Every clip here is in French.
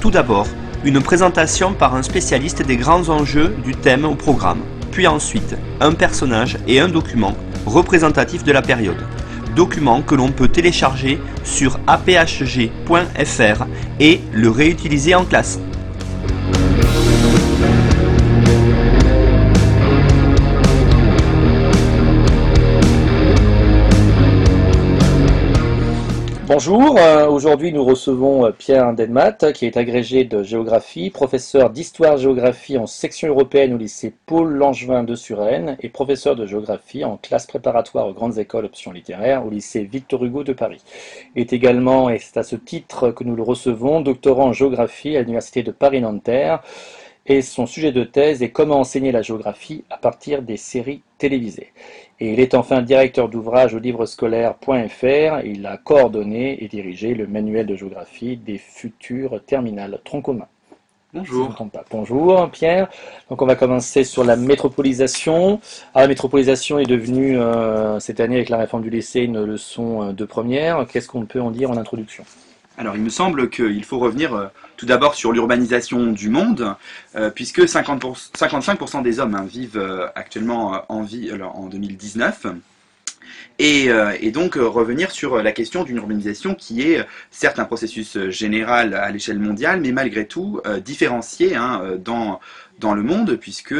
Tout d'abord, une présentation par un spécialiste des grands enjeux du thème au programme, puis ensuite un personnage et un document représentatif de la période. Document que l'on peut télécharger sur aphg.fr et le réutiliser en classe. Bonjour, euh, aujourd'hui nous recevons euh, Pierre Denmat qui est agrégé de géographie, professeur d'histoire-géographie en section européenne au lycée Paul Langevin de Suresnes et professeur de géographie en classe préparatoire aux grandes écoles options littéraires au lycée Victor Hugo de Paris. Il est également, et c'est à ce titre que nous le recevons, doctorant en géographie à l'université de Paris-Nanterre et son sujet de thèse est comment enseigner la géographie à partir des séries télévisées. Et il est enfin directeur d'ouvrage au livrescolaire.fr. Il a coordonné et dirigé le manuel de géographie des futurs terminales tronc commun. Bonjour. Bonjour Pierre. Donc on va commencer sur la métropolisation. Ah, la métropolisation est devenue euh, cette année avec la réforme du lycée une leçon euh, de première. Qu'est-ce qu'on peut en dire en introduction? Alors il me semble qu'il faut revenir euh, tout d'abord sur l'urbanisation du monde, euh, puisque 50 55% des hommes hein, vivent euh, actuellement en vie en 2019. Et, donc revenir sur la question d'une urbanisation qui est certes un processus général à l'échelle mondiale, mais malgré tout différencié hein, dans, dans le monde, puisque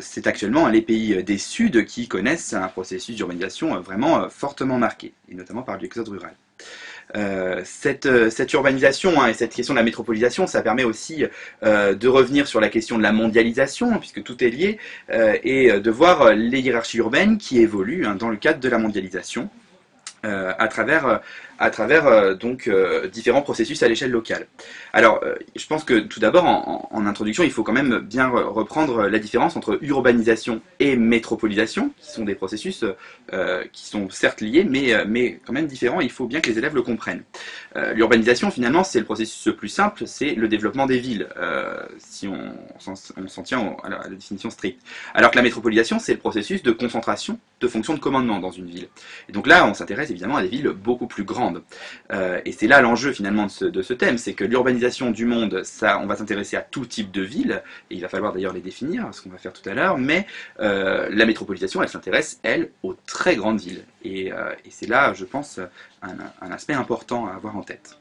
c'est actuellement les pays des Suds qui connaissent un processus d'urbanisation vraiment fortement marqué, et notamment par l'exode rural. Euh, cette, euh, cette, urbanisation hein, et cette question de la métropolisation, ça permet aussi euh, de revenir sur la question de la mondialisation, puisque tout est lié, et de voir les hiérarchies urbaines qui évoluent hein, dans le cadre de la mondialisation. à travers à travers euh, donc euh, différents processus à l'échelle locale. Alors, euh, je pense que tout d'abord, en, introduction, il faut quand même bien reprendre la différence entre urbanisation et métropolisation, qui sont des processus qui sont certes liés, mais, mais quand même différents. Il faut bien que les élèves le comprennent. L'urbanisation, finalement, c'est le processus le plus simple, c'est le développement des villes, si on, s'en tient à la, définition stricte. Alors que la métropolisation, c'est le processus de concentration de fonctions de commandement dans une ville. Et donc là, on s'intéresse évidemment à des villes beaucoup plus grandes euh, et c'est là l'enjeu finalement de ce, thème, c'est que l'urbanisation du monde, on va s'intéresser à tout type de villes, et il va falloir d'ailleurs les définir, ce qu'on va faire tout à l'heure, mais euh, la métropolisation, elle s'intéresse, elle, aux très grandes villes. Et, euh, c'est là, je pense, un, aspect important à avoir en tête.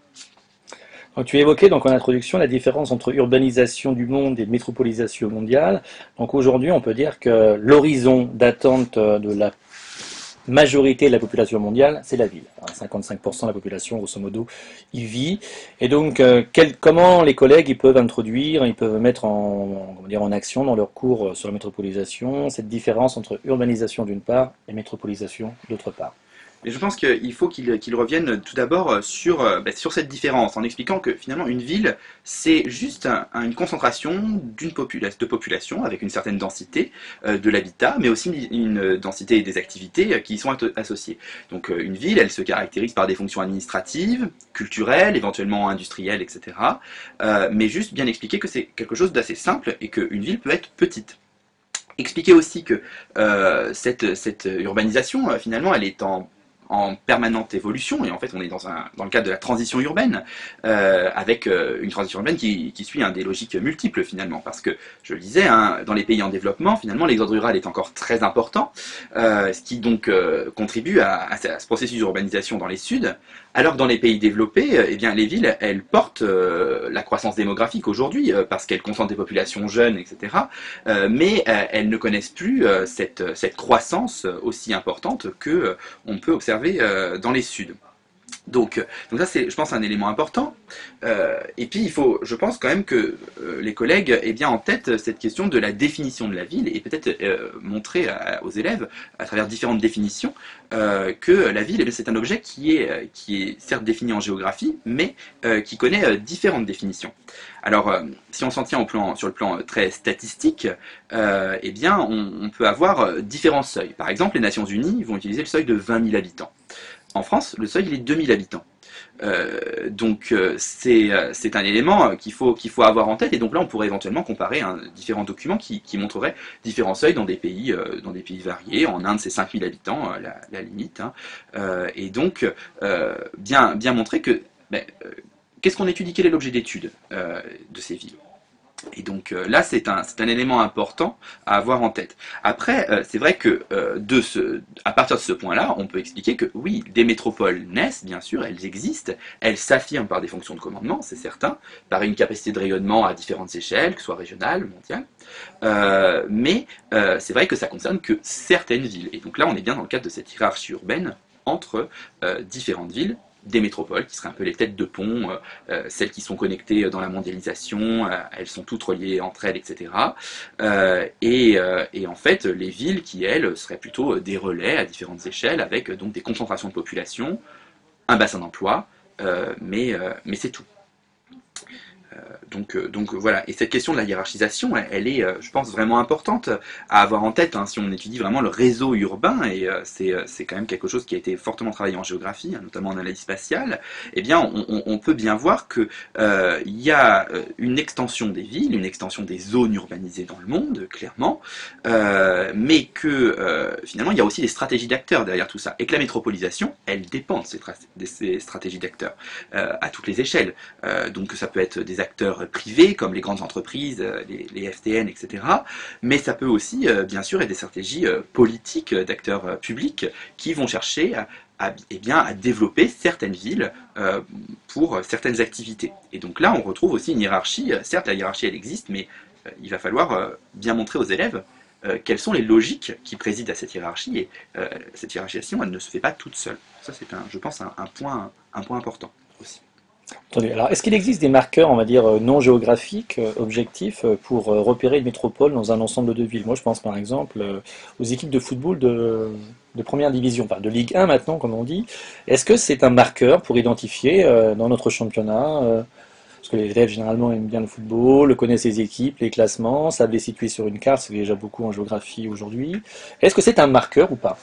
tu évoquais donc en introduction la différence entre urbanisation du monde et métropolisation mondiale. Donc aujourd'hui, on peut dire que l'horizon d'attente de la majorité de la population mondiale, c'est la ville. 55% de la population, grosso modo, y vit. Et donc, euh, comment les collègues ils peuvent introduire, ils peuvent mettre en, en action dans leur cours sur la métropolisation cette différence entre urbanisation d'une part et métropolisation d'autre part? Mais je pense qu'il faut qu'il revienne tout d'abord sur, euh, bah, sur cette différence, en expliquant que finalement une ville, c'est juste une concentration d'une de population avec une certaine densité euh, de l'habitat, mais aussi une densité des activités euh, qui y sont associées. Donc une ville, elle se caractérise par des fonctions administratives, culturelles, éventuellement industrielles, etc. mais juste bien expliquer que c'est quelque chose d'assez simple et qu'une ville peut être petite expliquer aussi que cette, cette, urbanisation, finalement, elle est en en permanente évolution, et en fait on est dans, le cadre de la transition urbaine, euh, avec euh, une transition urbaine qui, suit des logiques multiples finalement, parce que je le disais, hein, dans les pays en développement, finalement l'exode rural est encore très important, euh, ce qui donc contribue à, à, ce processus d'urbanisation dans les suds, alors que dans les pays développés, eh bien les villes, elles portent la croissance démographique aujourd'hui, parce qu'elles concentrent des populations jeunes, etc., mais elles ne connaissent plus cette, croissance aussi importante que on peut observer euh, dans les Suds. Donc, donc ça, c'est, je pense, un élément important. Euh, et puis, il faut, je pense quand même que euh, les collègues aient bien en tête cette question de la définition de la ville et peut-être euh, montrer aux élèves, à travers différentes définitions, euh, que la ville, eh c'est un objet qui est, euh, certes défini en géographie, mais euh, qui connaît euh, différentes définitions. Alors, euh, si on s'en tient sur le plan euh, très statistique, euh, eh bien, on, peut avoir euh, différents seuils. Par exemple, les Nations Unies vont utiliser le seuil de 20 000 habitants. En France, le seuil il est 2000 habitants. Euh, donc euh, c'est euh, c'est un élément qu'il faut, faut avoir en tête et donc là on pourrait éventuellement comparer différents documents qui, montreraient différents seuils dans des pays, variés. En Inde c'est 5000 habitants la, limite hein. Et donc bien, montrer que ben, qu'est-ce qu'on étudie, quel est l'objet d'étude de ces villes? Et donc euh, là, c'est un, élément important à avoir en tête. Après, euh, c'est vrai que euh, de ce, à partir de ce point-là, on peut expliquer que oui, des métropoles naissent, bien sûr, elles existent, elles s'affirment par des fonctions de commandement, c'est certain, par une capacité de rayonnement à différentes échelles, que ce soit régionale, mondiale. Mais c'est vrai que ça concerne que certaines villes. Et donc là, on est bien dans le cadre de cette hiérarchie urbaine entre différentes villes des métropoles, qui seraient un peu les têtes de pont, euh, euh, celles qui sont connectées dans la mondialisation, euh, elles sont toutes reliées entre elles, etc. Euh, et, euh, en fait, les villes qui, elles, seraient plutôt des relais à différentes échelles, avec euh, donc des concentrations de population, un bassin d'emploi, euh, euh, mais c'est tout. Euh, donc, euh, donc voilà, et cette question de la hiérarchisation, elle, est, euh, je pense, vraiment importante à avoir en tête hein, si on étudie vraiment le réseau urbain, et euh, c'est euh, quand même quelque chose qui a été fortement travaillé en géographie, hein, notamment en analyse spatiale, eh bien on, peut bien voir que euh, il y a euh, une extension des villes, une extension des zones urbanisées dans le monde, clairement, euh, mais que euh, finalement il y a aussi des stratégies d'acteurs derrière tout ça, et que la métropolisation, elle dépend de ces, de ces stratégies d'acteurs euh, à toutes les échelles. Euh, donc ça peut être des acteurs privés comme les grandes entreprises, euh, les, FTN, etc. Mais ça peut aussi, euh, bien sûr, être des stratégies euh, politiques d'acteurs publics qui vont chercher à, eh bien, à développer certaines villes pour certaines activités. Et donc là, on retrouve aussi une hiérarchie. Certes, la hiérarchie, elle existe, mais il va falloir bien montrer aux élèves quelles sont les logiques qui président à cette hiérarchie. Et cette hiérarchisation, elle ne se fait pas toute seule. Ça, c'est, un, je pense, un point, un point important alors est-ce qu'il existe des marqueurs, on va dire, euh, non géographiques, euh, objectifs, euh, pour repérer une métropole dans un ensemble de villes? Moi, je pense par exemple aux équipes de football de, première division, de Ligue 1 maintenant, comme on dit. Est-ce que c'est un marqueur pour identifier dans notre championnat, parce que les élèves généralement aiment bien le football, connaissent les équipes, les classements, savent les situer sur une carte, c'est déjà beaucoup en géographie aujourd'hui. Est-ce que c'est un marqueur ou pas?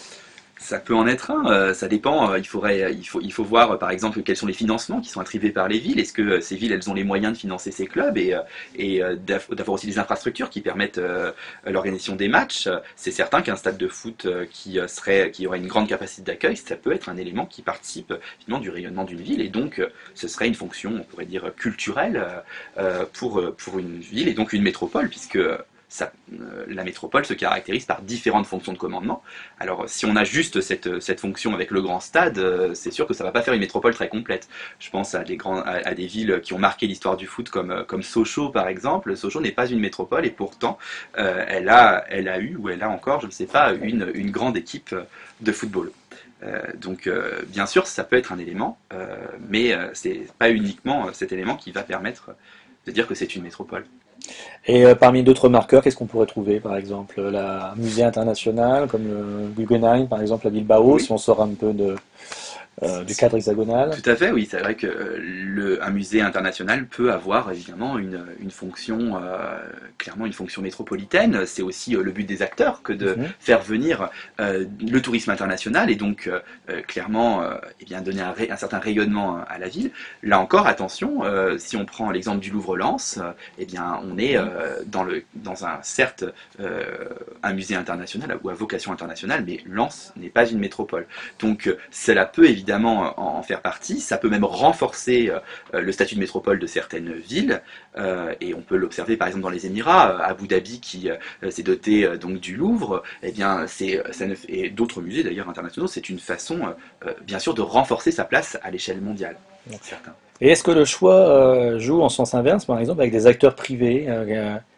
Ça peut en être un, euh, ça dépend. euh, il, faudrait, il, faut, il faut voir euh, par exemple quels sont les financements qui sont attribués par les villes. Est-ce que euh, ces villes elles ont les moyens de financer ces clubs et, euh, et euh, d'av- d'avoir aussi des infrastructures qui permettent euh, l'organisation des matchs? Euh, C'est certain qu'un stade de foot euh, qui, euh, serait, qui aurait une grande capacité d'accueil, ça peut être un élément qui participe euh, finalement du rayonnement d'une ville et donc euh, ce serait une fonction, on pourrait dire, culturelle euh, euh, pour, euh, pour une ville et donc une métropole puisque euh, euh, la métropole se caractérise par différentes fonctions de commandement. Alors, si on a juste cette, cette fonction avec le grand stade, euh, c'est sûr que ça va pas faire une métropole très complète. Je pense à des, à, des villes qui ont marqué l'histoire du foot, comme, euh, comme Sochaux, par exemple. Sochaux n'est pas une métropole et pourtant, euh, elle, a, elle a eu, ou elle a encore, je ne sais pas, une, une grande équipe de football. Euh, donc, euh, bien sûr, ça peut être un élément, euh, mais euh, c'est pas uniquement euh, cet élément qui va permettre de dire que c'est une métropole. Et euh, parmi d'autres marqueurs, qu'est-ce qu'on pourrait trouver, par exemple, la musée international, comme le Guggenheim, par exemple, à Bilbao, Oui. si on sort un peu de, euh, du cadre hexagonal. Tout à fait, oui. C'est vrai que euh, le, un musée international peut avoir évidemment une, une fonction, euh, clairement une fonction métropolitaine. C'est aussi euh, le but des acteurs que de Mhm. faire venir le tourisme international et donc clairement eh bien, donner un, certain rayonnement à la ville. Là encore, attention, si on prend l'exemple du Louvre-Lens, eh bien, on est euh, dans, le, dans un, certes, un musée international ou à vocation internationale, mais Lens n'est pas une métropole. Donc cela peut évidemment en, en faire partie, ça peut même renforcer euh, le statut de métropole de certaines villes, euh, et on peut l'observer par exemple dans les Émirats, euh, Abu Dhabi qui s'est doté donc du Louvre, et bien c'est ça ne, et d'autres musées d'ailleurs internationaux, c'est une façon bien sûr de renforcer sa place à l'échelle mondiale. Et est-ce que le choix joue en sens inverse, par exemple, avec des acteurs privés?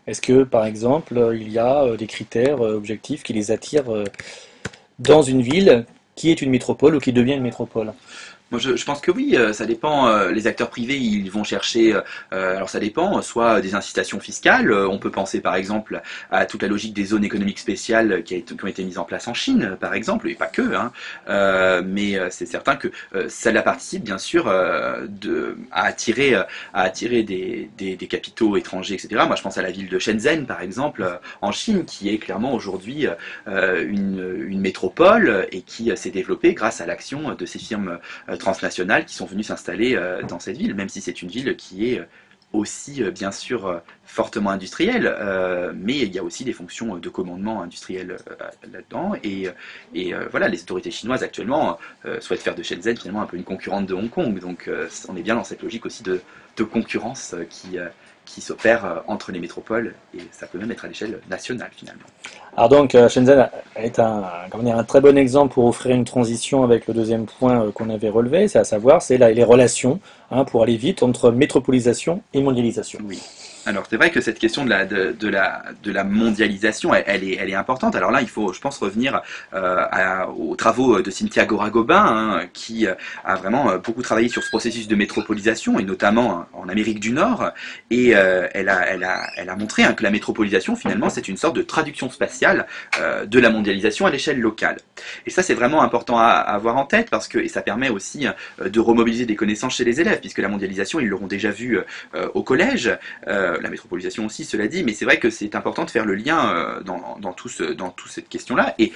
Est-ce que, par exemple, il y a des critères objectifs qui les attirent dans une ville qui est une métropole ou qui devient une métropole? Moi, je, pense que oui, euh, ça dépend. euh, Les acteurs privés, ils vont chercher. euh, alors, ça dépend. Soit des incitations fiscales. On peut penser, par exemple, à toute la logique des zones économiques spéciales qui, a été- qui ont été mises en place en Chine, par exemple, et pas que. Hein. Mais c'est certain que euh, cela participe, bien sûr, de, à attirer, à attirer des, des, des capitaux étrangers, etc. Moi, je pense à la ville de Shenzhen, par exemple, en Chine, qui est clairement aujourd'hui une, une métropole et qui s'est développée grâce à l'action de ces firmes transnationales qui sont venues s'installer euh, dans cette ville, même si c'est une ville qui est euh, aussi euh, bien sûr euh, fortement industrielle, euh, mais il y a aussi des fonctions de commandement industriel euh, là-dedans. Et, euh, euh, voilà, les autorités chinoises actuellement euh, souhaitent faire de Shenzhen finalement un peu une concurrente de Hong Kong. Donc euh, on est bien dans cette logique aussi de, concurrence euh, qui, euh, qui s'opère euh, entre les métropoles et ça peut même être à l'échelle nationale finalement. Alors donc, euh, Shenzhen est un, comment dire, un très bon exemple pour offrir une transition avec le deuxième point euh, qu'on avait relevé, c'est à savoir, c'est les relations, hein, pour aller vite, entre métropolisation et mondialisation. Oui. Alors c'est vrai que cette question de la, mondialisation, elle, est, importante. Alors là, il faut, je pense, revenir euh, aux travaux de Cynthia Gora-Gobin, hein, qui euh, a vraiment euh, beaucoup travaillé sur ce processus de métropolisation, et notamment euh, en Amérique du Nord. Et elle, a, montré hein, que la métropolisation, finalement, c'est une sorte de traduction spatiale de la mondialisation à l'échelle locale. Et ça, c'est vraiment important à, avoir en tête, parce que et ça permet aussi de remobiliser des connaissances chez les élèves, puisque la mondialisation, ils l'auront déjà vu au collège. La métropolisation aussi, cela dit, mais c'est vrai que c'est important de faire le lien euh, dans, toute cette question-là. Et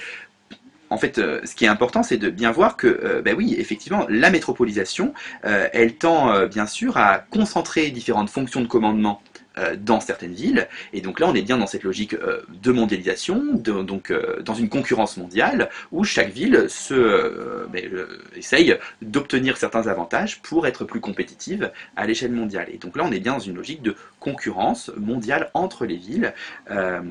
en fait, euh, ce qui est important, c'est de bien voir que, euh, ben oui, effectivement, la métropolisation, euh, elle tend euh, bien sûr à concentrer différentes fonctions de commandement euh, dans certaines villes. Et donc là, on est bien dans cette logique euh, de mondialisation, donc euh, dans une concurrence mondiale, où chaque ville euh, ben, euh, essaye d'obtenir certains avantages pour être plus compétitive à l'échelle mondiale. Et donc là, on est bien dans une logique de concurrence mondiale entre les villes. Euh,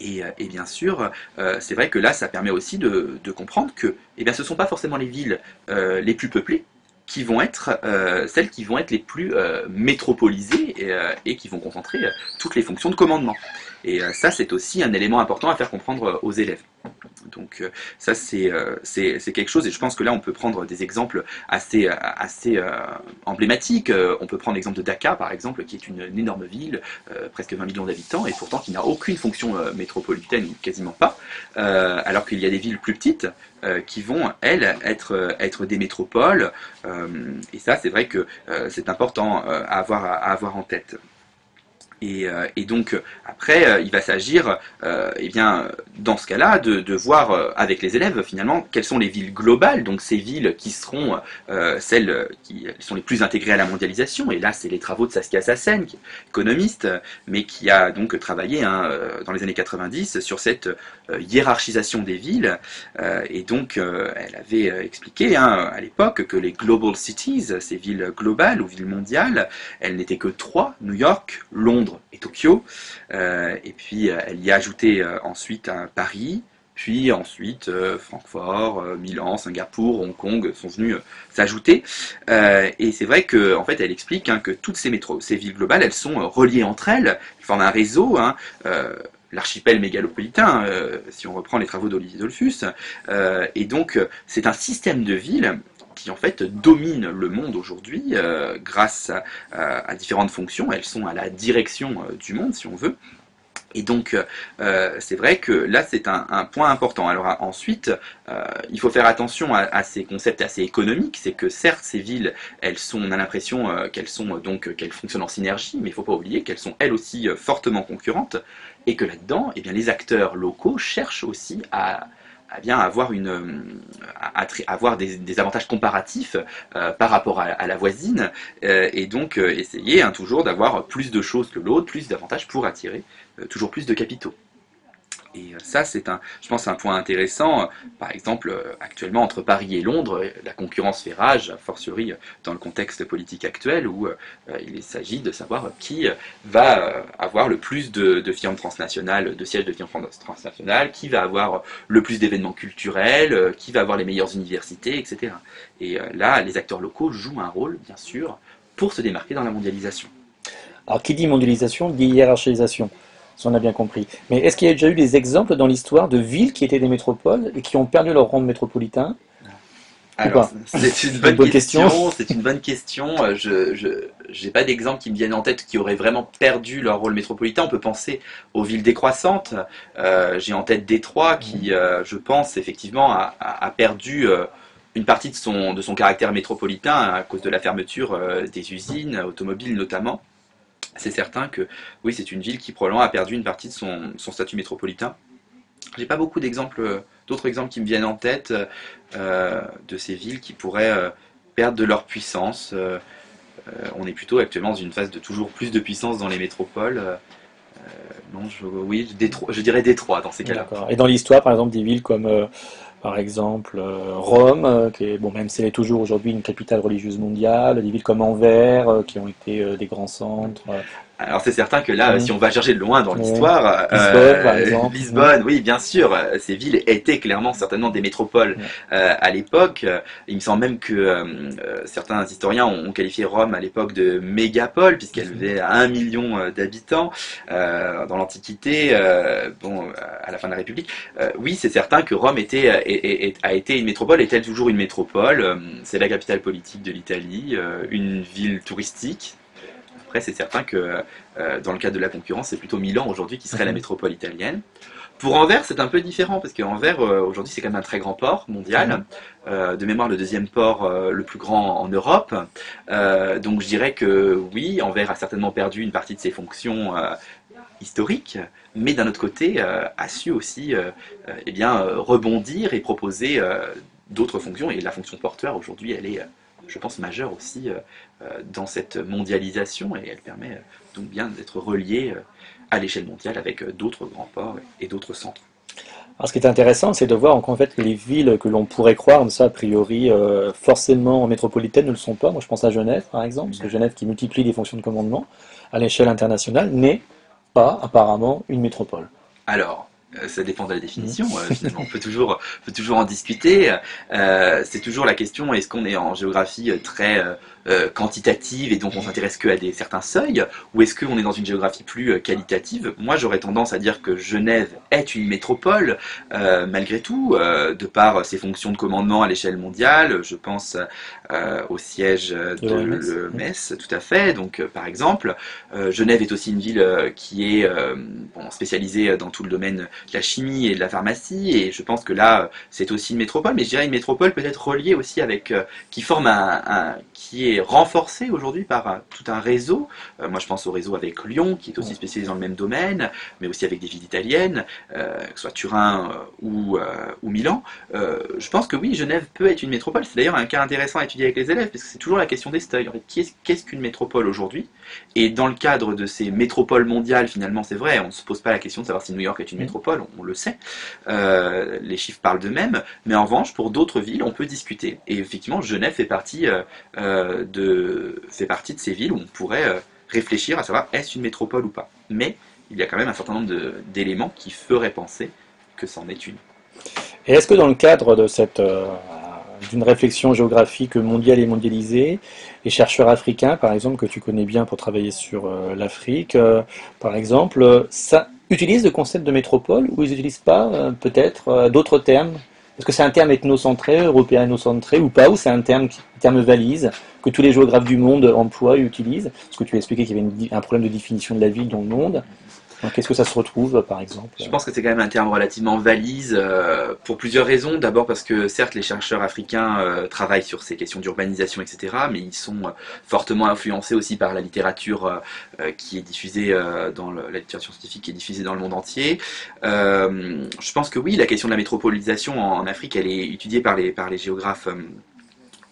et, euh, bien sûr, euh, c'est vrai que là, ça permet aussi de, comprendre que eh bien, ce ne sont pas forcément les villes euh, les plus peuplées qui vont être euh, celles qui vont être les plus euh, métropolisées et, euh, et qui vont concentrer toutes les fonctions de commandement. Et ça, c'est aussi un élément important à faire comprendre aux élèves. Donc euh, ça, c'est euh, c'est quelque chose, et je pense que là, on peut prendre des exemples assez, euh, assez emblématiques. On peut prendre l'exemple de Dakar, par exemple, qui est une, énorme ville, presque 20 millions d'habitants, et pourtant qui n'a aucune fonction métropolitaine, ou quasiment pas, alors qu'il y a des villes plus petites qui vont, elles, être, être des métropoles. Et ça, c'est vrai que c'est important à, avoir, à avoir en tête. Et, euh, et donc euh, après, euh, il va s'agir, eh bien, dans ce cas-là, de, voir avec les élèves finalement quelles sont les villes globales, donc ces villes qui seront celles qui sont les plus intégrées à la mondialisation. Et là, c'est les travaux de Saskia Sassen, qui est économiste, mais qui a donc travaillé hein, dans les années 90 sur cette hiérarchisation des villes. Et donc, elle avait expliqué hein, à l'époque que les global cities, ces villes globales ou villes mondiales, elles n'étaient que trois New York, Londres et Tokyo. Euh, et puis, euh, elle y a ajouté euh, ensuite Paris. Puis ensuite, Francfort, Milan, Singapour, Hong Kong sont venus s'ajouter. Et c'est vrai que, en fait, elle explique hein, que toutes ces métros, ces villes globales, elles sont reliées entre elles, elles forment un réseau. hein, l'archipel mégalopolitain, si on reprend les travaux d'Olivier Dolphus. Et donc, c'est un système de villes qui en fait domine le monde aujourd'hui euh, grâce à, différentes fonctions. Elles sont à la direction euh, du monde, si on veut. Et donc, euh, c'est vrai que là, c'est un, point important. Alors ensuite, il faut faire attention à, ces concepts assez économiques. C'est que certes, ces villes, elles sont, on a l'impression qu'elles sont donc qu'elles fonctionnent en synergie, mais il ne faut pas oublier qu'elles sont elles aussi fortement concurrentes et que là-dedans, eh bien, les acteurs locaux cherchent aussi à à bien avoir une euh, à- avoir des, avantages comparatifs euh, par rapport à, la voisine euh, et donc essayer hein, toujours d'avoir plus de choses que l'autre, plus d'avantages pour attirer toujours plus de capitaux. Et euh, ça, c'est un, je pense, un point intéressant. Par exemple, euh, actuellement entre Paris et Londres, euh, la concurrence fait rage, a fortiori dans le contexte politique actuel où il s'agit de savoir qui va avoir le plus de, de transnationales, de sièges de firmes trans- transnationales, qui va avoir le plus d'événements culturels, qui va avoir les meilleures universités, etc. Et là, les acteurs locaux jouent un rôle, bien sûr, pour se démarquer dans la mondialisation. Alors, qui dit mondialisation dit hiérarchisation, si on a bien compris. Mais est-ce qu'il y a déjà eu des exemples dans l'histoire de villes qui étaient des métropoles et qui ont perdu leur rang métropolitain Alors, c'est une bonne, question. C'est une bonne question. Je n'ai pas d'exemple qui me viennent en tête qui auraient vraiment perdu leur rôle métropolitain. On peut penser aux villes décroissantes. Euh, j'ai en tête Détroit qui, euh, je pense, effectivement, a, perdu euh, une partie de son, de son caractère métropolitain à cause de la fermeture des usines automobiles notamment. C'est certain que oui, c'est une ville qui probablement a perdu une partie de son, statut métropolitain. J'ai pas beaucoup d'exemples, d'autres exemples qui me viennent en tête euh, de ces villes qui pourraient euh, perdre de leur puissance. Euh, on est plutôt actuellement dans une phase de toujours plus de puissance dans les métropoles. non, je, oui, je dirais Détroit dans ces cas-là. Et dans l'histoire, par exemple, des villes comme par exemple Rome, qui est, bon, même si elle est toujours aujourd'hui une capitale religieuse mondiale, des villes comme Anvers, qui ont été des grands centres. Alors c'est certain que là, si on va chercher de loin dans l'histoire, Lisbonne, par exemple. Lisbonne, oui, bien sûr, ces villes étaient clairement certainement des métropoles euh, à l'époque. Il me semble même que euh, certains historiens ont, qualifié Rome à l'époque de mégapole, puisqu'elle avait un million euh, d'habitants dans l'Antiquité, bon, à la fin de la République. oui, c'est certain que Rome était, a été une métropole, est-elle toujours une métropole? C'est la capitale politique de l'Italie, une ville touristique après, c'est certain que euh, dans le cadre de la concurrence, c'est plutôt Milan aujourd'hui qui serait la mhm. métropole italienne. Pour Anvers, c'est un peu différent parce qu'Anvers, euh, aujourd'hui, c'est quand même un très grand port mondial. Mhm. Euh, de mémoire, le deuxième port le plus grand en Europe. donc je dirais que oui, Anvers a certainement perdu une partie de ses fonctions historiques, mais d'un autre côté, a su aussi eh bien, rebondir et proposer d'autres fonctions. Et la fonction porteur, aujourd'hui, elle est je pense, majeure aussi dans cette mondialisation et elle permet euh, donc bien d'être reliée à l'échelle mondiale avec d'autres grands ports et d'autres centres. Alors, ce qui est intéressant, c'est de voir en fait que les villes que l'on pourrait croire, ça a priori, forcément métropolitaines ne le sont pas. Moi, je pense à Genève, par exemple, parce que Genève qui multiplie les fonctions de commandement à l'échelle internationale n'est pas apparemment une métropole. Alors, euh, ça dépend de la définition. Euh, finalement, on peut toujours, peut toujours en discuter. Euh, c'est toujours la question est-ce qu'on est en géographie très euh, quantitative et donc on s'intéresse que à des certains seuils, ou est-ce qu'on est dans une géographie plus euh, qualitative? Moi j'aurais tendance à dire que Genève est une métropole, euh, malgré tout, de par ses fonctions de commandement à l'échelle mondiale. Je pense au siège de Metz, tout à fait. Donc par exemple, Genève est aussi une ville qui est spécialisée dans tout le domaine de la chimie et de la pharmacie, et je pense que là c'est aussi une métropole, mais je dirais une métropole peut-être reliée aussi avec, qui forme un, un qui est renforcé aujourd'hui par euh, tout un réseau. Euh, moi, je pense au réseau avec Lyon, qui est aussi spécialisé dans le même domaine, mais aussi avec des villes italiennes, euh, que ce soit Turin ou, ou Milan. je pense que oui, Genève peut être une métropole. C'est d'ailleurs un cas intéressant à étudier avec les élèves, parce que c'est toujours la question des seuils. En fait, qu'est-ce qu'une métropole aujourd'hui? Et dans le cadre de ces métropoles mondiales, finalement, c'est vrai, on ne se pose pas la question de savoir si New York est une métropole, on, le sait. les chiffres parlent d'eux-mêmes, mais en revanche, pour d'autres villes, on peut discuter. Et effectivement, Genève fait partie de, fait partie de ces villes où on pourrait euh, réfléchir à savoir est-ce une métropole ou pas. Mais il y a quand même un certain nombre d'éléments qui feraient penser que c'en est une. Et est-ce que dans le cadre de cette euh, d'une réflexion géographique mondiale et mondialisée, les chercheurs africains, par exemple, que tu connais bien pour travailler sur euh, l'Afrique, par exemple, ça utilise le concept de métropole ou ils n'utilisent pas peut-être d'autres termes? Est-ce que c'est un terme ethnocentré, européano-centré ou pas Ou c'est un terme, terme valise que tous les géographes du monde emploient et utilisent Parce que tu as expliqué qu'il y avait un problème de définition de la ville dans le monde. Qu'est-ce que ça se retrouve, par exemple Je pense que c'est quand même un terme relativement valise euh, pour plusieurs raisons. D'abord parce que certes, les chercheurs africains euh, travaillent sur ces questions d'urbanisation, etc., mais ils sont euh, fortement influencés aussi par la littérature qui est diffusée dans le, la littérature scientifique qui est diffusée dans le monde entier. je pense que oui, la question de la métropolisation en, en Afrique, elle est étudiée par les, par les géographes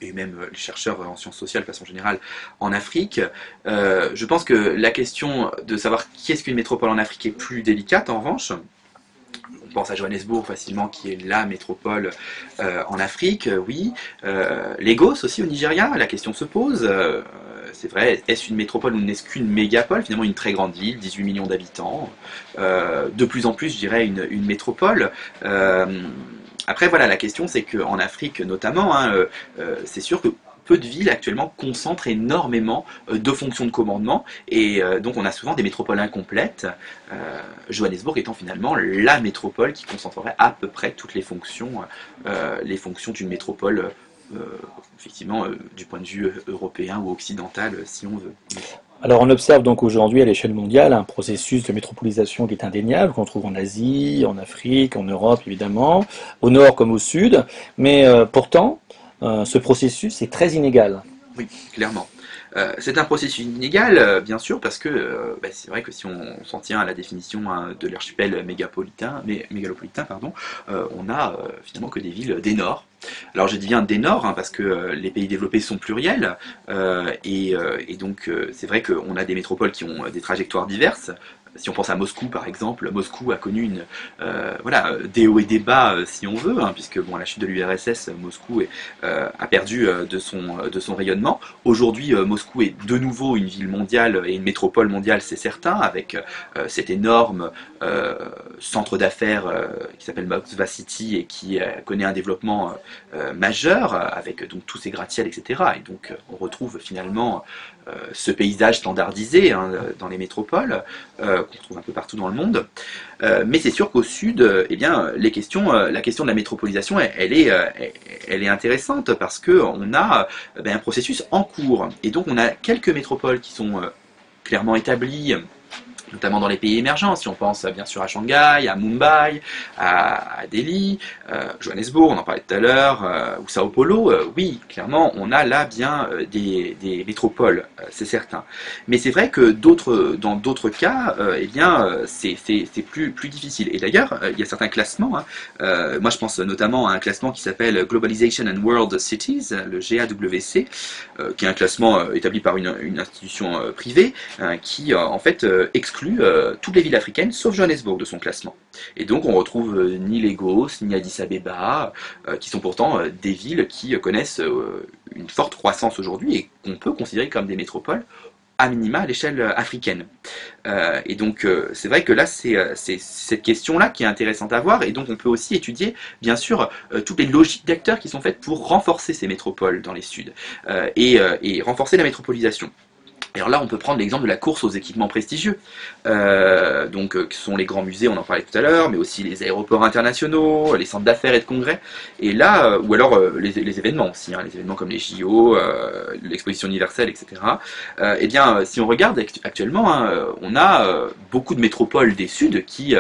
et même euh, les chercheurs en sciences sociales de façon générale en Afrique. Euh, je pense que la question de savoir qui est-ce qu'une métropole en Afrique est plus délicate en revanche. On pense à Johannesburg facilement, qui est la métropole euh, en Afrique, oui. Lagos aussi au Nigeria, la question se pose. c'est vrai, est-ce une métropole ou n'est-ce qu'une mégapole? Finalement, une très grande ville, 18 millions d'habitants. de plus en plus, je dirais, une métropole. Après, voilà, la question, c'est qu'en Afrique notamment, hein, euh, euh, c'est sûr que peu de villes actuellement concentrent énormément euh, de fonctions de commandement. Et donc on a souvent des métropoles incomplètes, Johannesburg étant finalement la métropole qui concentrerait à peu près toutes les fonctions, les fonctions d'une métropole effectivement du point de vue européen ou occidental si on veut. Alors on observe donc aujourd'hui à l'échelle mondiale un processus de métropolisation qui est indéniable, qu'on trouve en Asie, en Afrique, en Europe évidemment, au nord comme au sud, mais pourtant ce processus est très inégal. Oui, clairement. Euh, c'est un processus inégal, euh, bien sûr, parce que euh, bah, c'est vrai que si on, s'en tient à la définition hein, de l'archipel mégalopolitain, on a finalement que des villes des. Alors je dis bien des hein, parce que les pays développés sont pluriels, et, et, donc c'est vrai qu'on a des métropoles qui ont des trajectoires diverses, si on pense à Moscou par exemple, Moscou a connu une, euh, voilà, des hauts et des bas euh, si on veut, hein, puisque bon, à la chute de l'URSS, Moscou euh, a perdu de, son, de son rayonnement. Aujourd'hui, Moscou est de nouveau une ville mondiale et une métropole mondiale, c'est certain, avec cet énorme centre d'affaires qui s'appelle Moskva City et qui connaît un développement majeur, avec donc tous ces gratte-ciels, etc. Et donc on retrouve finalement ce paysage standardisé hein, dans les métropoles qu'on trouve un peu partout dans le monde. Euh, mais c'est sûr qu'au sud, euh, eh bien, euh, la question de la métropolisation, elle, est, elle est intéressante parce qu'on a ben, un processus en cours. Et donc on a quelques métropoles qui sont clairement établies notamment dans les pays émergents, si on pense bien sûr à Shanghai, à Mumbai, à, Delhi, euh, Johannesburg, on en parlait tout à l'heure, euh, ou Sao Paulo, euh, oui, clairement, on a là bien des, métropoles, c'est certain. Mais c'est vrai que dans d'autres cas, eh bien, c'est, plus, difficile. Et d'ailleurs, il y a certains classements, hein. moi je pense notamment à un classement qui s'appelle Globalization and World Cities, le GAWC, qui est un classement établi par une, une institution privée, qui en fait exclut euh, toutes les villes africaines sauf Johannesburg de son classement. Et donc on retrouve euh, ni Lagos, ni Addis Abeba, euh, qui sont pourtant des villes qui connaissent une forte croissance aujourd'hui et qu'on peut considérer comme des métropoles à minima à l'échelle africaine. et donc c'est vrai que là c'est cette question-là qui est intéressante à voir et donc on peut aussi étudier bien sûr toutes les logiques d'acteurs qui sont faites pour renforcer ces métropoles dans les suds et renforcer la métropolisation. Alors là, on peut prendre l'exemple de la course aux équipements prestigieux, euh, donc euh, qui sont les grands musées, on en parlait tout à l'heure, mais aussi les aéroports internationaux, les centres d'affaires et de congrès, et là, euh, ou alors les, événements aussi, hein, les événements comme les JO, l'exposition universelle, etc. eh bien, si on regarde actuellement, hein, on a beaucoup de métropoles des Suds qui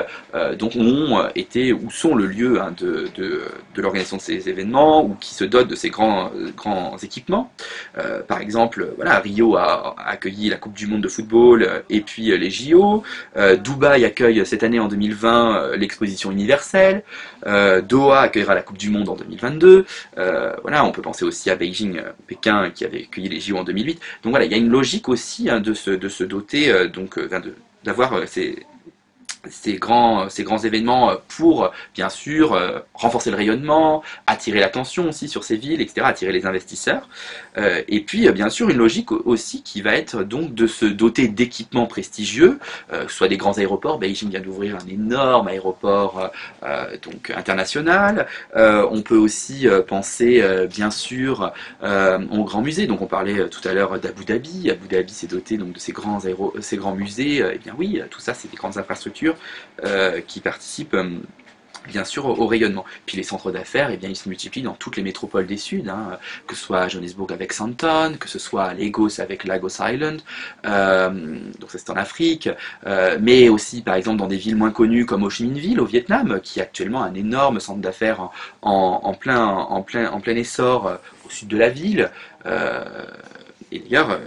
donc ont été ou sont le lieu hein, de, de, l'organisation de ces événements ou qui se dotent de ces grands, grands équipements. par exemple, voilà, Rio a, a accueilli la Coupe du Monde de football euh, et puis euh, les JO. Euh, Dubaï accueille cette année en 2020 l'exposition universelle. Doha accueillera la Coupe du Monde en 2022. voilà, on peut penser aussi à Beijing, Pékin qui avait accueilli les JO en 2008. Donc voilà, il y a une logique aussi hein, de, se, de se doter, donc d'avoir ces ces grands, ces grands événements pour, bien sûr, euh, renforcer le rayonnement, attirer l'attention aussi sur ces villes, etc., attirer les investisseurs. Euh, et puis, euh, bien sûr, une logique aussi qui va être donc de se doter d'équipements prestigieux, soit des grands aéroports. Beijing vient d'ouvrir un énorme aéroport donc international. on peut aussi penser, bien sûr, aux grands musées. Donc, on parlait tout à l'heure d'Abu Dhabi. Abu Dhabi s'est doté donc de ces grands, aéro ces grands musées. eh bien oui, tout ça, c'est des grandes infrastructures euh, qui participent euh, bien sûr au, rayonnement. Puis les centres d'affaires, eh ils se multiplient dans toutes les métropoles des Suds, hein, que ce soit à Johannesburg avec Santon, que ce soit à Lagos avec Lagos Island, euh, donc ça c'est en Afrique, mais aussi par exemple dans des villes moins connues comme Ho Chi Minh Ville au Vietnam, qui est actuellement un énorme centre d'affaires en plein essor au sud de la ville. et d'ailleurs,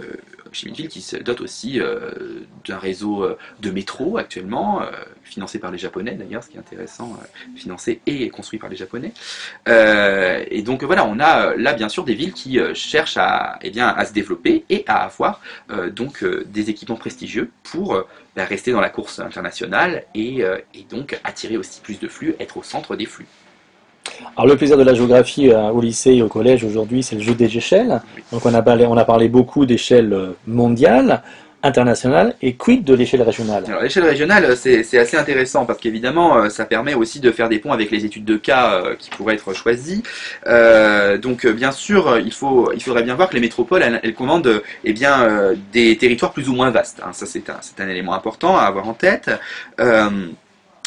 Chimilville qui se dote aussi euh, d'un réseau euh, de métro actuellement, euh, financé par les Japonais d'ailleurs, ce qui est intéressant, financé et construit par les Japonais. et donc voilà, on a là bien sûr des villes qui cherchent à, eh bien, à se développer et à avoir donc des équipements prestigieux pour bah, rester dans la course internationale et, et donc attirer aussi plus de flux, être au centre des flux. Alors le plaisir de la géographie euh, au lycée et au collège aujourd'hui, c'est le jeu des échelles. Donc on a parlé, on a parlé beaucoup d'échelle euh, mondiale, internationale, et quid de l'échelle régionale? Alors l'échelle régionale, c'est assez intéressant parce qu'évidemment, euh, ça permet aussi de faire des ponts avec les études de cas qui pourraient être choisies. donc bien sûr, il, faut, il faudrait bien voir que les métropoles, elles, commandent eh bien, des territoires plus ou moins vastes. Hein. Ça c'est un, un, élément important à avoir en tête.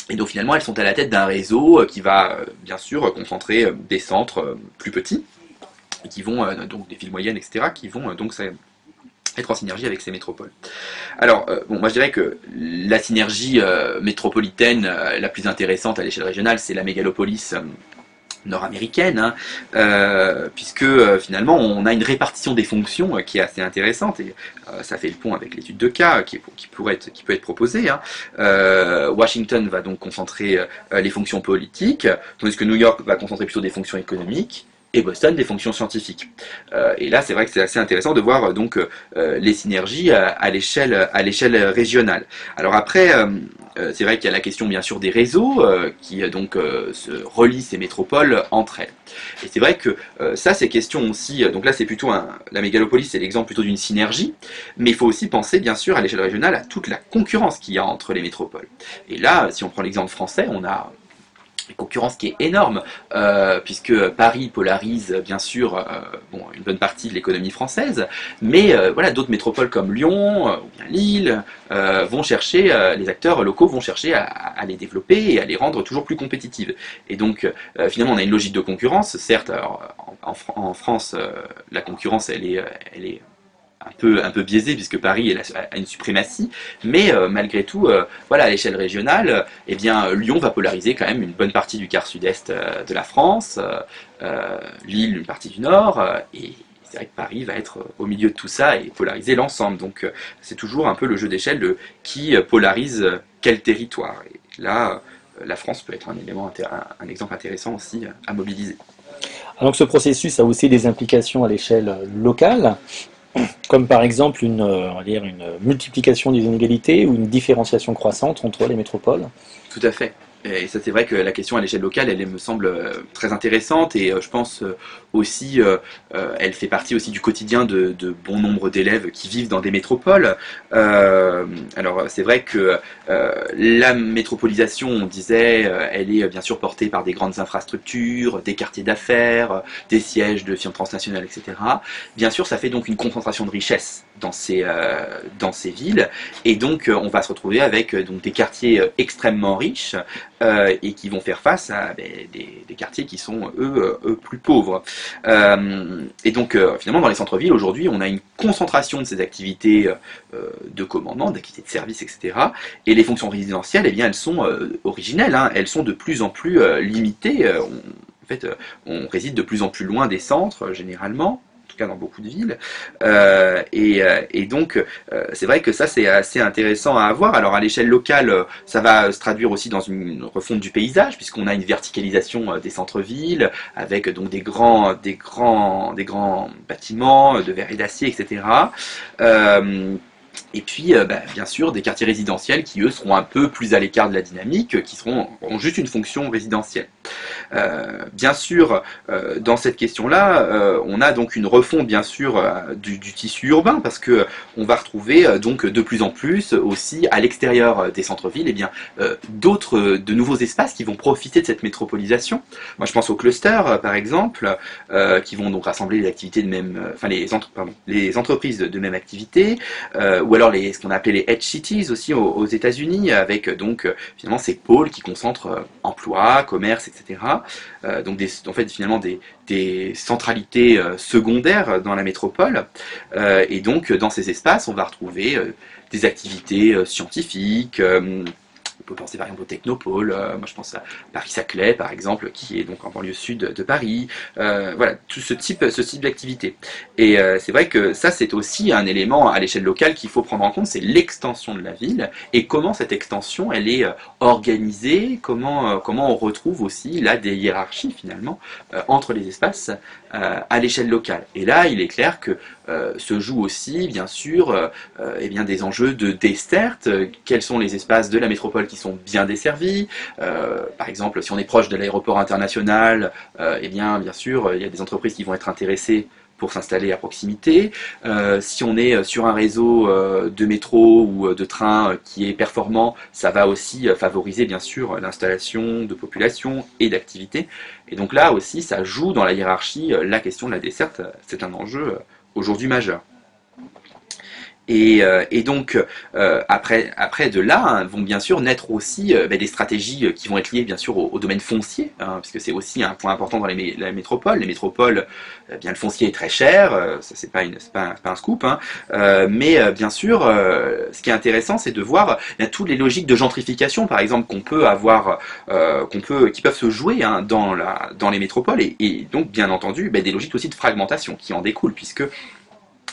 Et donc finalement, elles sont à la tête d'un réseau euh, qui va euh, bien sûr concentrer euh, des centres plus petits. qui vont, donc des villes moyennes, etc., qui vont donc être en synergie avec ces métropoles. Alors, bon, moi je dirais que la synergie métropolitaine la plus intéressante à l'échelle régionale, c'est la mégalopolis nord-américaine, hein, euh, puisque euh, finalement on a une répartition des fonctions euh, qui est assez intéressante et ça fait le pont avec l'étude de cas qui, peut être proposée. Hein. Washington va donc concentrer les fonctions politiques, tandis que New York va concentrer plutôt des fonctions économiques et Boston des fonctions scientifiques. et là, c'est vrai que c'est assez intéressant de voir donc les synergies à l'échelle à l'échelle régionale. Alors après, euh, c'est vrai qu'il y a la question bien sûr des réseaux euh, qui euh, donc se relient ces métropoles entre elles. Et c'est vrai que ça, ces questions aussi, donc là c'est plutôt un, la mégalopolis, c'est l'exemple plutôt d'une synergie, mais il faut aussi penser bien sûr à l'échelle régionale à toute la concurrence qu'il y a entre les métropoles. Et là, si on prend l'exemple français, on a une concurrence qui est énorme, euh, puisque Paris polarise bien sûr euh, une bonne partie de l'économie française, mais euh, voilà, d'autres métropoles comme Lyon ou bien Lille vont chercher, les acteurs locaux vont chercher à, les développer et à les rendre toujours plus compétitives. Et donc finalement on a une logique de concurrence, certes en, en, France la concurrence elle est, elle est un peu, un peu biaisé puisque Paris a une suprématie, mais euh, malgré tout, euh, voilà, à l'échelle régionale, eh bien, Lyon va polariser quand même une bonne partie du quart sud-est euh, de la France, Lille une partie du nord, et c'est vrai que Paris va être au milieu de tout ça et polariser l'ensemble. Donc c'est toujours un peu le jeu d'échelle de qui polarise quel territoire. Et là, la France peut être un élément, un, exemple intéressant aussi à mobiliser. Alors ce processus a aussi des implications à l'échelle locale comme par exemple une, euh, on dire une multiplication des inégalités ou une différenciation croissante entre les métropoles Tout à fait. Et ça, c'est vrai que la question à l'échelle locale, elle, me semble euh, très intéressante et euh, je pense euh, aussi, elle fait partie aussi du quotidien de, bon nombre d'élèves qui vivent dans des métropoles. alors, c'est vrai que la métropolisation, on disait, elle est bien sûr portée par des grandes infrastructures, des quartiers d'affaires, des sièges de firmes transnationales, etc. Bien sûr, ça fait donc une concentration de richesses dans ces, dans ces villes et donc on va se retrouver avec donc, des quartiers extrêmement riches euh, et qui vont faire face à ben, des, quartiers qui sont eux, euh, plus pauvres. Euh, et donc finalement dans les centres-villes aujourd'hui on a une concentration de ces activités de commandement, d'activités de service, etc. Et les fonctions résidentielles, eh bien elles sont originelles, hein. elles sont de plus en plus limitées. en fait, on réside de plus en plus loin des centres généralement cas dans beaucoup de villes. Euh, euh, et, donc, euh, c'est vrai que ça, c'est assez intéressant à avoir. Alors, à l'échelle locale, ça va se traduire aussi dans une refonte du paysage, puisqu'on a une verticalisation des centres-villes, avec donc des grands, des grands, des grands bâtiments de verre et d'acier, etc. Et puis, euh, bah, bien sûr, des quartiers résidentiels qui, eux, seront un peu plus à l'écart de la dynamique, qui seront, juste une fonction résidentielle. Euh, bien sûr, euh, dans cette question-là, on a donc une refonte, bien sûr, du, tissu urbain, parce que on va retrouver donc de plus en plus aussi à l'extérieur des centres-villes, eh bien d'autres, de nouveaux espaces qui vont profiter de cette métropolisation. Moi, je pense aux clusters, par exemple, qui vont donc rassembler les activités de même, enfin les, les entreprises de, de même activité, ou alors les, ce qu'on a appelé les edge cities aussi aux, États-Unis, avec donc finalement ces pôles qui concentrent euh, emploi, commerce, etc. Euh, donc en fait finalement des, centralités euh, secondaires dans la métropole. et donc dans ces espaces, on va retrouver des activités scientifiques peut penser par exemple au Technopole, euh, moi je pense à Paris-Saclay par exemple, qui est donc en banlieue sud de Paris. Euh, voilà, tout ce type, ce type d'activité. Et euh, c'est vrai que ça c'est aussi un élément à l'échelle locale qu'il faut prendre en compte, c'est l'extension de la ville et comment cette extension elle est organisée, comment, comment on retrouve aussi là des hiérarchies finalement entre les espaces à l'échelle locale. Et là il est clair que se joue aussi bien sûr eh bien, des enjeux de desserte, quels sont les espaces de la métropole qui sont bien desservis. Euh, par exemple, si on est proche de l'aéroport international, euh, eh bien, bien sûr, il y a des entreprises qui vont être intéressées pour s'installer à proximité. Euh, si on est sur un réseau de métro ou de train qui est performant, ça va aussi favoriser bien sûr l'installation de population et d'activité. Et donc là aussi, ça joue dans la hiérarchie la question de la desserte. C'est un enjeu aujourd'hui majeur. Et, euh, et, donc, euh, après, de là, hein, vont bien sûr naître aussi euh, ben, des stratégies qui vont être liées bien sûr au, domaine foncier, hein, parce que c'est aussi un point important dans les, la métropole. Les métropoles, eh bien le foncier est très cher, ça c'est pas, pas, un scoop, hein, mais bien sûr, ce qui est intéressant, c'est de voir bien, toutes les logiques de gentrification, par exemple, qu'on peut avoir, qu'on peut, qui peuvent se jouer dans, les métropoles, et, donc bien entendu, ben, des logiques aussi de fragmentation qui en découlent, puisque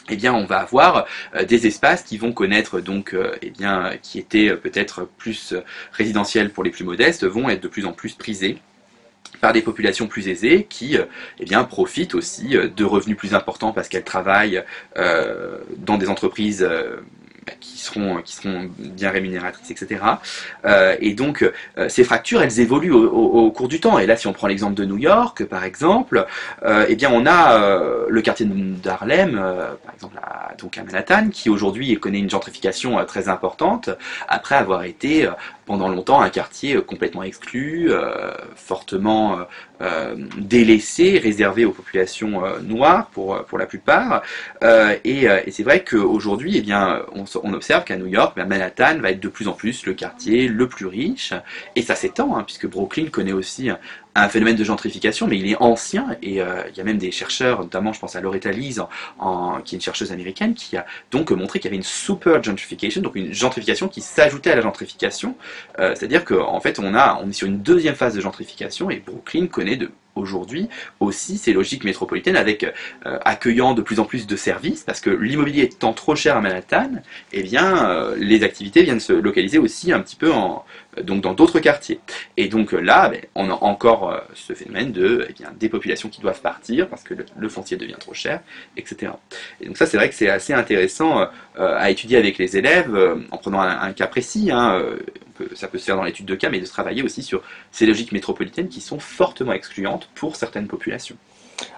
eh bien, on va avoir euh, des espaces qui vont connaître donc, euh, eh bien, qui étaient euh, peut-être plus résidentiels pour les plus modestes, vont être de plus en plus prisés par des populations plus aisées qui eh bien, profitent aussi de revenus plus importants parce qu'elles travaillent dans des entreprises qui seront, qui seront bien rémunératrices, etc. Euh, et donc, euh, ces fractures, elles évoluent au, cours du temps. Et là, si on prend l'exemple de New York, par exemple, euh, eh bien, on a le quartier d'Harlem, par exemple, à, donc à Manhattan, qui aujourd'hui connaît une gentrification très importante, après avoir été pendant longtemps un quartier complètement exclu, fortement délaissé, réservé aux populations noires pour, pour la plupart. et, c'est vrai qu'aujourd'hui, eh bien, on, observe qu'à New York, ben, Manhattan va être de plus en plus le quartier le plus riche, et ça s'étend, hein, puisque Brooklyn connaît aussi un phénomène de gentrification, mais il est ancien, et euh, il y a même des chercheurs, notamment je pense à Loretta Lise, en, qui est une chercheuse américaine, qui a donc montré qu'il y avait une super gentrification, donc une gentrification qui s'ajoutait à la gentrification, euh, c'est-à-dire qu'en en fait on, a, on est sur une deuxième phase de gentrification, et Brooklyn connaît aujourd'hui aussi ces logiques métropolitaines avec euh, accueillant de plus en plus de services parce que l'immobilier étant trop cher à Manhattan, eh bien les activités viennent se localiser aussi un petit peu en, donc dans d'autres quartiers. Et donc là, ben, on a encore euh, ce phénomène de eh bien, des populations qui doivent partir parce que le, le, foncier devient trop cher, etc. Et donc ça, c'est vrai que c'est assez intéressant euh, à étudier avec les élèves euh, en prenant un, un cas précis. Hein, ça peut se faire dans l'étude de cas, mais de travailler aussi sur ces logiques métropolitaines qui sont fortement excluantes pour certaines populations.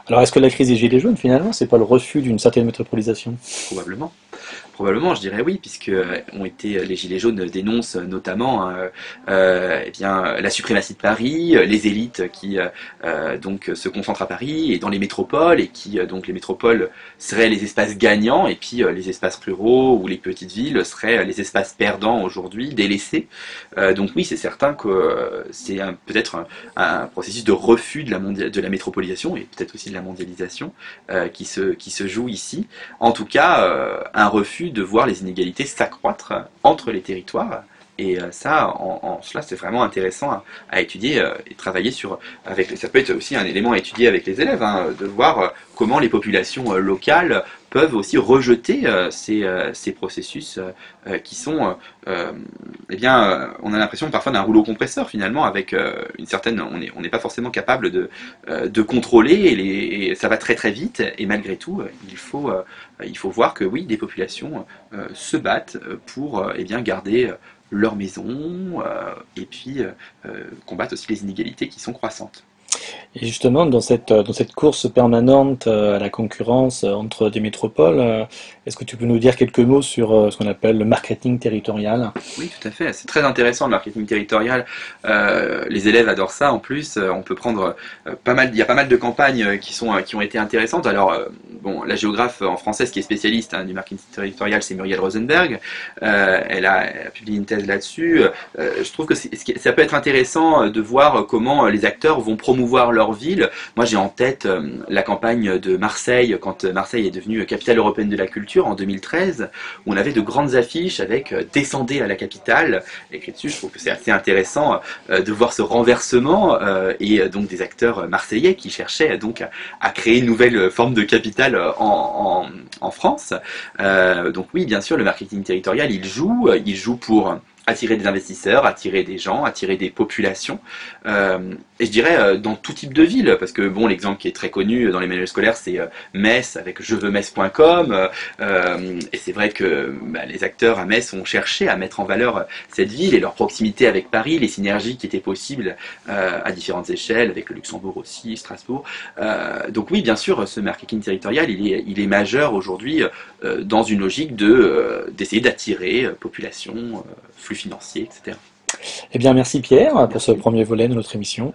Alors est-ce que la crise des Gilets jaunes, finalement, c'est pas le refus d'une certaine métropolisation? Probablement. Probablement, je dirais oui, puisque euh, ont été les gilets jaunes dénoncent notamment euh, euh, eh bien la suprématie de Paris, les élites qui euh, donc se concentrent à Paris et dans les métropoles et qui donc les métropoles seraient les espaces gagnants et puis les espaces ruraux ou les petites villes seraient les espaces perdants aujourd'hui, délaissés. donc oui, c'est certain que c'est peut-être un, un, processus de refus de la, de la métropolisation et peut-être aussi de la mondialisation qui se qui se joue ici. En tout cas, un refus de voir les inégalités s'accroître entre les territoires. Et ça, en, cela, c'est vraiment intéressant à, étudier et travailler sur. Avec, ça peut être aussi un élément à étudier avec les élèves, hein, de voir comment les populations locales peuvent aussi rejeter euh, ces, euh, ces, processus euh, qui sont, eh bien, on a l'impression parfois d'un rouleau compresseur finalement, avec une certaine, on n'est pas forcément capable de, contrôler, et, ça va très très vite, et malgré tout, il faut, il faut voir que oui, des populations se battent pour eh bien, garder leur maison, et puis combattent aussi les inégalités qui sont croissantes. Et justement, dans cette, dans cette course permanente à la concurrence entre des métropoles, est-ce que tu peux nous dire quelques mots sur ce qu'on appelle le marketing territorial? Oui, tout à fait. C'est très intéressant le marketing territorial. Euh, les élèves adorent ça. En plus, on peut prendre pas mal. Il y a pas mal de campagnes qui sont qui ont été intéressantes. Alors, bon, la géographe en française qui est spécialiste hein, du marketing territorial, c'est Muriel Rosenberg. Euh, elle, a, publié une thèse là-dessus. Euh, je trouve que ça peut être intéressant de voir comment les acteurs vont promouvoir leur ville. Moi, j'ai en tête euh, la campagne de Marseille, quand Marseille est devenue capitale européenne de la culture en 2013, où on avait de grandes affiches avec euh, Descendez à la capitale, écrit dessus. Je trouve que c'est assez intéressant euh, de voir ce renversement et donc des acteurs marseillais qui cherchaient donc à, créer une nouvelle forme de capitale en France. donc oui, bien sûr, le marketing territorial, il joue, il joue pour attirer des investisseurs, attirer des gens, attirer des populations. Euh, et je dirais euh, dans tout type de ville, parce que bon, l'exemple qui est très connu dans les manuels scolaires, c'est euh, Metz avec jeveuxmetz.com. Euh, et c'est vrai que bah, les acteurs à Metz ont cherché à mettre en valeur cette ville et leur proximité avec Paris, les synergies qui étaient possibles à différentes échelles, avec le Luxembourg aussi, Strasbourg. donc oui, bien sûr, ce marketing territorial, il est, il est majeur aujourd'hui dans une logique de d'essayer d'attirer population, flux financiers, etc. Eh bien, merci Pierre pour ce premier volet de notre émission.